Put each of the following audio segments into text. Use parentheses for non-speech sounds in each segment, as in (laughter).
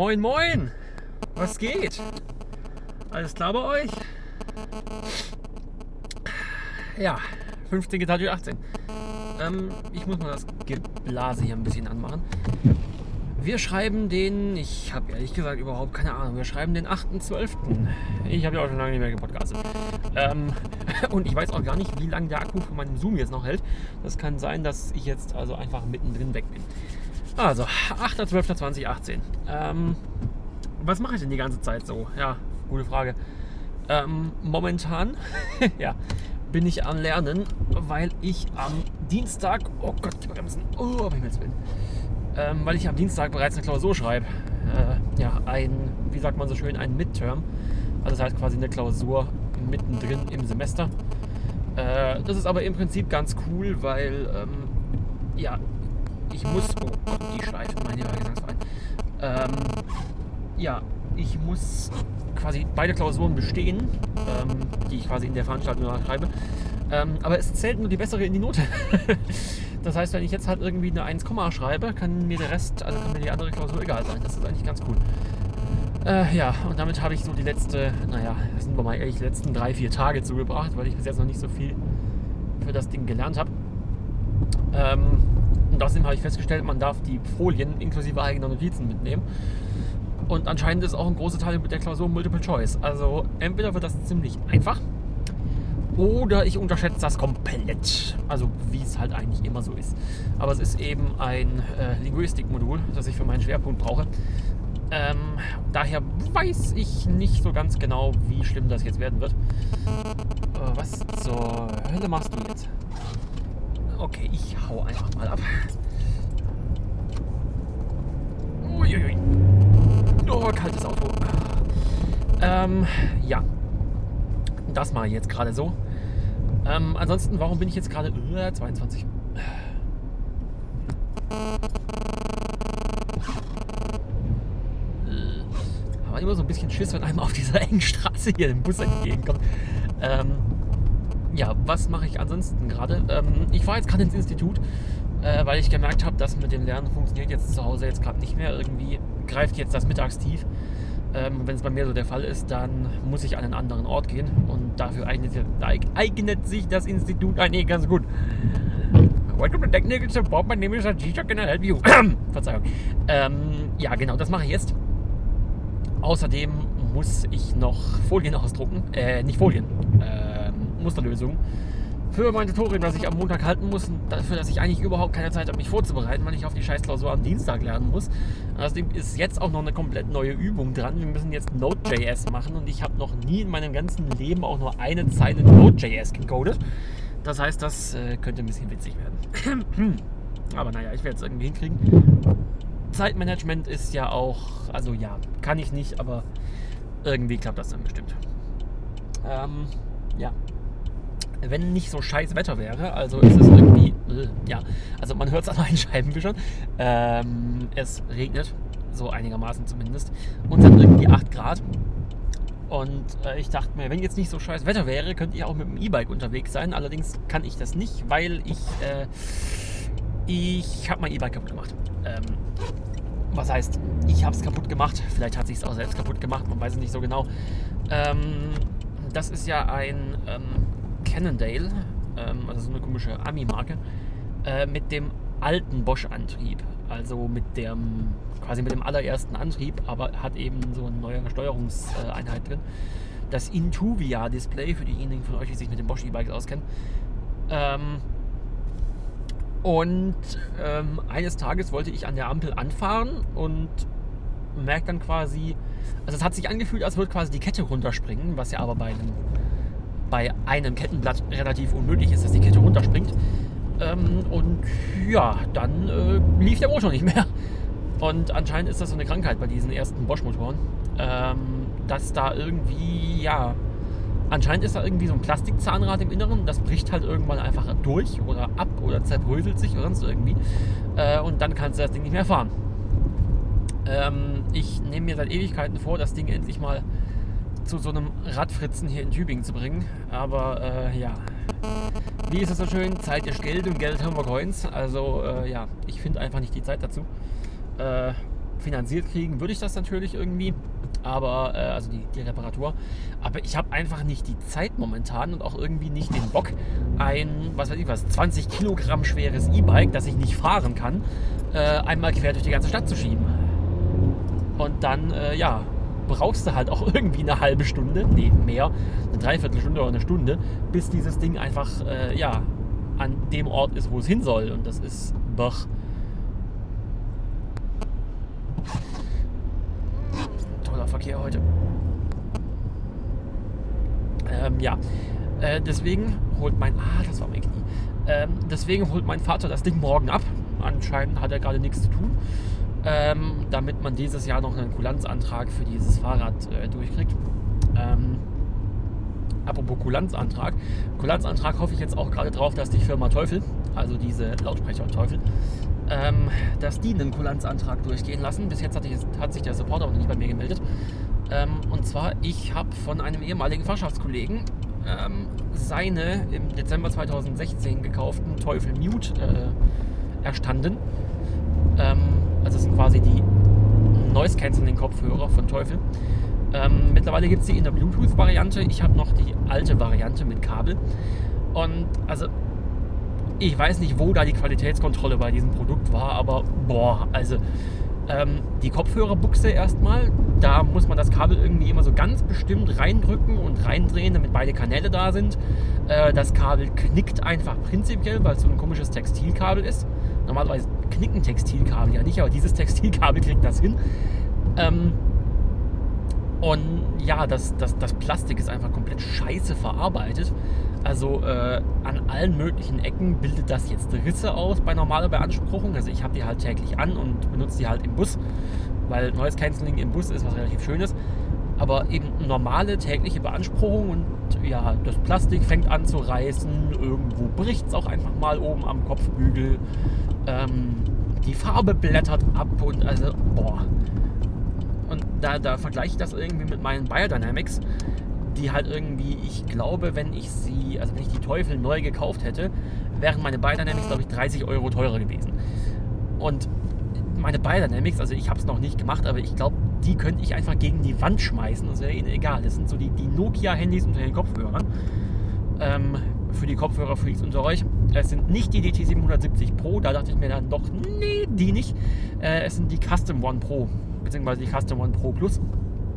Moin, moin! Was geht? Alles klar bei euch? Ja, 15 geteilt durch 18. Ähm, ich muss mal das Geblase hier ein bisschen anmachen. Wir schreiben den, ich habe ehrlich gesagt überhaupt keine Ahnung, wir schreiben den 8.12. Ich habe ja auch schon lange nicht mehr gepodcastet. Ähm, (laughs) und ich weiß auch gar nicht, wie lange der Akku von meinem Zoom jetzt noch hält. Das kann sein, dass ich jetzt also einfach mittendrin weg bin. Also, 8.12.2018. Ähm, was mache ich denn die ganze Zeit so? Ja, gute Frage. Ähm, momentan, (laughs) ja, bin ich am Lernen, weil ich am Dienstag, oh Gott, die Bremsen, oh, ob ich jetzt bin, ähm, weil ich am Dienstag bereits eine Klausur schreibe. Äh, ja, ein, wie sagt man so schön, ein Midterm. Also das heißt quasi eine Klausur mittendrin im Semester. Äh, das ist aber im Prinzip ganz cool, weil, ähm, ja, ich muss, oh Gott, die Schleife, mein lieber. Ähm, ja, ich muss quasi beide Klausuren bestehen, ähm, die ich quasi in der Veranstaltung schreibe. Ähm, aber es zählt nur die bessere in die Note. (laughs) das heißt, wenn ich jetzt halt irgendwie eine 1, schreibe, kann mir der Rest, also kann mir die andere Klausur egal sein. Das ist eigentlich ganz cool. Äh, ja, und damit habe ich so die letzte, naja, sind wir mal ehrlich, die letzten drei, vier Tage zugebracht, weil ich bis jetzt noch nicht so viel für das Ding gelernt habe. Ähm, und außerdem habe ich festgestellt, man darf die Folien inklusive eigener Notizen mitnehmen. Und anscheinend ist auch ein großer Teil mit der Klausur Multiple Choice. Also entweder wird das ziemlich einfach oder ich unterschätze das komplett. Also wie es halt eigentlich immer so ist. Aber es ist eben ein äh, Linguistikmodul, das ich für meinen Schwerpunkt brauche. Ähm, daher weiß ich nicht so ganz genau, wie schlimm das jetzt werden wird. Äh, was zur Hölle machst du jetzt? Okay, ich hau einfach mal ab. Uiuiui. Oh, kaltes Auto. Ähm, ja. Das mache ich jetzt gerade so. Ähm, ansonsten, warum bin ich jetzt gerade äh, 22? Aber immer so ein bisschen Schiss, wenn einem auf dieser engen Straße hier im Bus entgegenkommt. Ähm, ja, was mache ich ansonsten gerade? Ähm, ich fahre jetzt gerade ins Institut, äh, weil ich gemerkt habe, dass mit dem Lernen funktioniert jetzt zu Hause jetzt gerade nicht mehr. Irgendwie greift jetzt das Mittagstief. Ähm, Wenn es bei mir so der Fall ist, dann muss ich an einen anderen Ort gehen und dafür eignet, eignet sich das Institut eigentlich ganz gut. Welcome to Technical Support, my name is Ajisha, can I help you? (coughs) Verzeihung. Ähm, ja, genau, das mache ich jetzt. Außerdem muss ich noch Folien ausdrucken, äh, nicht Folien, äh, Musterlösungen für mein Tutorial, das ich am Montag halten muss, dafür, dass ich eigentlich überhaupt keine Zeit habe, mich vorzubereiten, weil ich auf die Scheißklausur am Dienstag lernen muss. Außerdem ist jetzt auch noch eine komplett neue Übung dran. Wir müssen jetzt Node.js machen und ich habe noch nie in meinem ganzen Leben auch nur eine Zeile Node.js gecodet. Das heißt, das äh, könnte ein bisschen witzig werden. (clears throat) Aber naja, ich werde es irgendwie hinkriegen. Zeitmanagement ist ja auch, also ja, kann ich nicht, aber irgendwie klappt das dann bestimmt. Ähm, ja, wenn nicht so scheiß Wetter wäre, also ist es irgendwie, äh, ja, also man hört es an meinen (laughs) Scheibenwischern, ähm, es regnet, so einigermaßen zumindest, und dann irgendwie 8 Grad. Und äh, ich dachte mir, wenn jetzt nicht so scheiß Wetter wäre, könnte ich auch mit dem E-Bike unterwegs sein. Allerdings kann ich das nicht, weil ich, äh, ich habe mein E-Bike kaputt gemacht. Ähm, was heißt, ich habe es kaputt gemacht. Vielleicht hat sich es auch selbst kaputt gemacht, man weiß es nicht so genau. Ähm, das ist ja ein ähm, Cannondale, ähm, also so eine komische Ami-Marke, äh, mit dem alten Bosch-Antrieb. Also mit dem, quasi mit dem allerersten Antrieb, aber hat eben so eine neue Steuerungseinheit drin. Das Intuvia-Display für diejenigen von euch, die sich mit den Bosch E-Bikes auskennen. Ähm, und ähm, eines Tages wollte ich an der Ampel anfahren und merke dann quasi, also es hat sich angefühlt, als würde quasi die Kette runterspringen, was ja aber bei einem bei einem Kettenblatt relativ unmöglich ist, dass die Kette runterspringt. Ähm, und ja, dann äh, lief der Motor nicht mehr. Und anscheinend ist das so eine Krankheit bei diesen ersten Bosch-Motoren, ähm, dass da irgendwie, ja, anscheinend ist da irgendwie so ein Plastikzahnrad im Inneren, das bricht halt irgendwann einfach durch oder ab oder zerbröselt sich oder sonst irgendwie. Äh, und dann kannst du das Ding nicht mehr fahren. Ähm, ich nehme mir seit Ewigkeiten vor, das Ding endlich mal zu so einem Radfritzen hier in Tübingen zu bringen. Aber äh, ja, wie ist es so schön? Zeit ist Geld und Geld haben wir Coins. Also äh, ja, ich finde einfach nicht die Zeit dazu. Äh, finanziert kriegen würde ich das natürlich irgendwie, aber äh, also die, die Reparatur. Aber ich habe einfach nicht die Zeit momentan und auch irgendwie nicht den Bock, ein, was weiß ich was, 20 Kilogramm schweres E-Bike, das ich nicht fahren kann, äh, einmal quer durch die ganze Stadt zu schieben. Und dann, äh, ja, brauchst du halt auch (laughs) irgendwie eine halbe Stunde, nee, mehr, eine Dreiviertelstunde oder eine Stunde, bis dieses Ding einfach, äh, ja, an dem Ort ist, wo es hin soll. Und das ist Bach. Toller Verkehr heute. Ähm, ja, äh, deswegen holt mein, ah, das war mein Knie. Ähm, deswegen holt mein Vater das Ding morgen ab. Anscheinend hat er gerade nichts zu tun ähm, damit man dieses Jahr noch einen Kulanzantrag für dieses Fahrrad äh, durchkriegt. Ähm, apropos Kulanzantrag. Kulanzantrag hoffe ich jetzt auch gerade drauf, dass die Firma Teufel, also diese Lautsprecher Teufel, ähm, dass die einen Kulanzantrag durchgehen lassen. Bis jetzt hat, ich, hat sich der Supporter noch nicht bei mir gemeldet. Ähm, und zwar, ich habe von einem ehemaligen Fachschaftskollegen ähm, seine im Dezember 2016 gekauften Teufel Mute äh, erstanden. Ähm, also es sind quasi die Noise Cancelling Kopfhörer von Teufel. Ähm, mittlerweile gibt es die in der Bluetooth-Variante. Ich habe noch die alte Variante mit Kabel. Und also, ich weiß nicht, wo da die Qualitätskontrolle bei diesem Produkt war, aber boah, also ähm, die Kopfhörerbuchse erstmal, da muss man das Kabel irgendwie immer so ganz bestimmt reindrücken und reindrehen, damit beide Kanäle da sind. Äh, das Kabel knickt einfach prinzipiell, weil es so ein komisches Textilkabel ist. Normalerweise knicken Textilkabel ja nicht, aber dieses Textilkabel kriegt das hin. Ähm, und ja, das, das, das Plastik ist einfach komplett scheiße verarbeitet. Also äh, an allen möglichen Ecken bildet das jetzt Risse aus bei normaler Beanspruchung. Also ich habe die halt täglich an und benutze die halt im Bus, weil neues Canceling im Bus ist was relativ Schönes. Aber eben normale tägliche Beanspruchung und ja, das Plastik fängt an zu reißen, irgendwo bricht es auch einfach mal oben am Kopfbügel. Ähm, die Farbe blättert ab und also, boah. Und da, da vergleiche ich das irgendwie mit meinen Biodynamics, die halt irgendwie, ich glaube, wenn ich sie, also wenn ich die Teufel neu gekauft hätte, wären meine Biodynamics, glaube ich, 30 Euro teurer gewesen. Und meine Biodynamics, also ich habe es noch nicht gemacht, aber ich glaube, die könnte ich einfach gegen die Wand schmeißen. Das wäre ihnen egal. Das sind so die, die Nokia-Handys unter den Kopfhörern. Ähm, für die Kopfhörer-Freaks unter euch. Es sind nicht die DT770 Pro, da dachte ich mir dann doch, nee, die nicht. Äh, es sind die Custom One Pro, beziehungsweise die Custom One Pro Plus,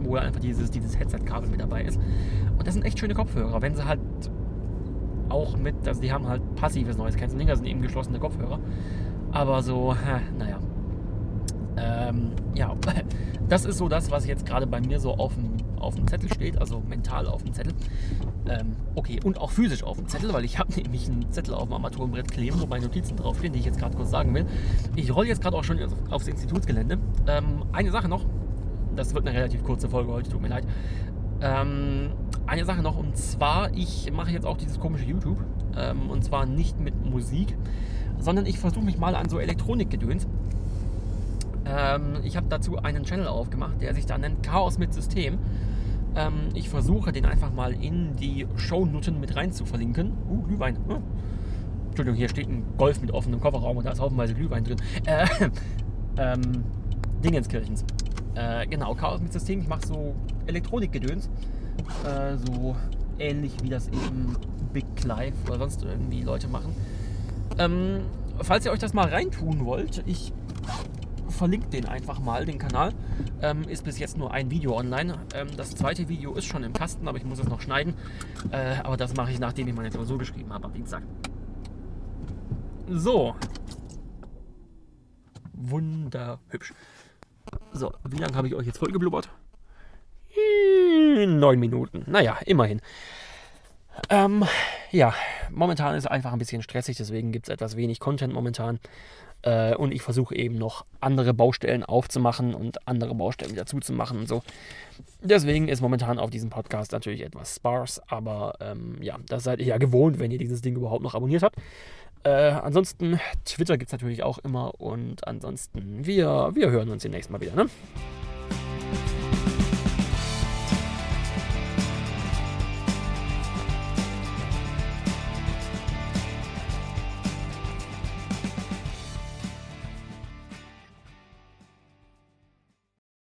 wo einfach dieses, dieses Headset-Kabel mit dabei ist. Und das sind echt schöne Kopfhörer, wenn sie halt auch mit, also die haben halt passives Noise Cancelling, also sind eben geschlossene Kopfhörer. Aber so, naja. Ähm, ja, (laughs) das ist so das, was jetzt gerade bei mir so auf dem, auf dem Zettel steht, also mental auf dem Zettel. Ähm, okay, und auch physisch auf dem Zettel, weil ich (laughs) habe nämlich einen Zettel auf dem Armaturenbrett kleben, wo meine Notizen draufstehen, die ich jetzt gerade kurz sagen will. Ich rolle jetzt gerade auch schon aufs Institutsgelände. Ähm, eine Sache noch, das wird eine relativ kurze Folge heute, tut mir leid. Ähm, eine Sache noch, und zwar, ich mache jetzt auch dieses komische YouTube. Ähm, und zwar nicht mit Musik, sondern ich versuche mich mal an so Elektronikgedöns. Ähm, ich habe dazu einen Channel aufgemacht, der sich da nennt Chaos mit System. Ähm, ich versuche den einfach mal in die Shownoten mit rein zu verlinken. Uh, Glühwein. Oh. Entschuldigung, hier steht ein Golf mit offenem Kofferraum und da ist haufenweise Glühwein drin. Äh, (laughs) ähm, Dingenskirchens. Äh, genau, Chaos mit System. Ich mache so Elektronikgedöns. Äh, so ähnlich wie das eben Big Clive oder sonst irgendwie Leute machen. Ähm, falls ihr euch das mal reintun wollt, ich verlinkt den einfach mal, den Kanal. Ähm, ist bis jetzt nur ein Video online. Ähm, das zweite Video ist schon im Kasten, aber ich muss es noch schneiden. Äh, aber das mache ich, nachdem ich meine Klausur geschrieben habe am Dienstag. So. Wunderhübsch. So, wie lange habe ich euch jetzt vollgeblubbert? Neun Minuten. Naja, immerhin. Ähm, ja, momentan ist es einfach ein bisschen stressig, deswegen gibt es etwas wenig Content momentan. Äh, und ich versuche eben noch andere Baustellen aufzumachen und andere Baustellen wieder zuzumachen und so. Deswegen ist momentan auf diesem Podcast natürlich etwas sparse, aber ähm, ja, das seid ihr ja gewohnt, wenn ihr dieses Ding überhaupt noch abonniert habt. Äh, ansonsten, Twitter gibt es natürlich auch immer und ansonsten, wir, wir hören uns demnächst mal wieder. Ne?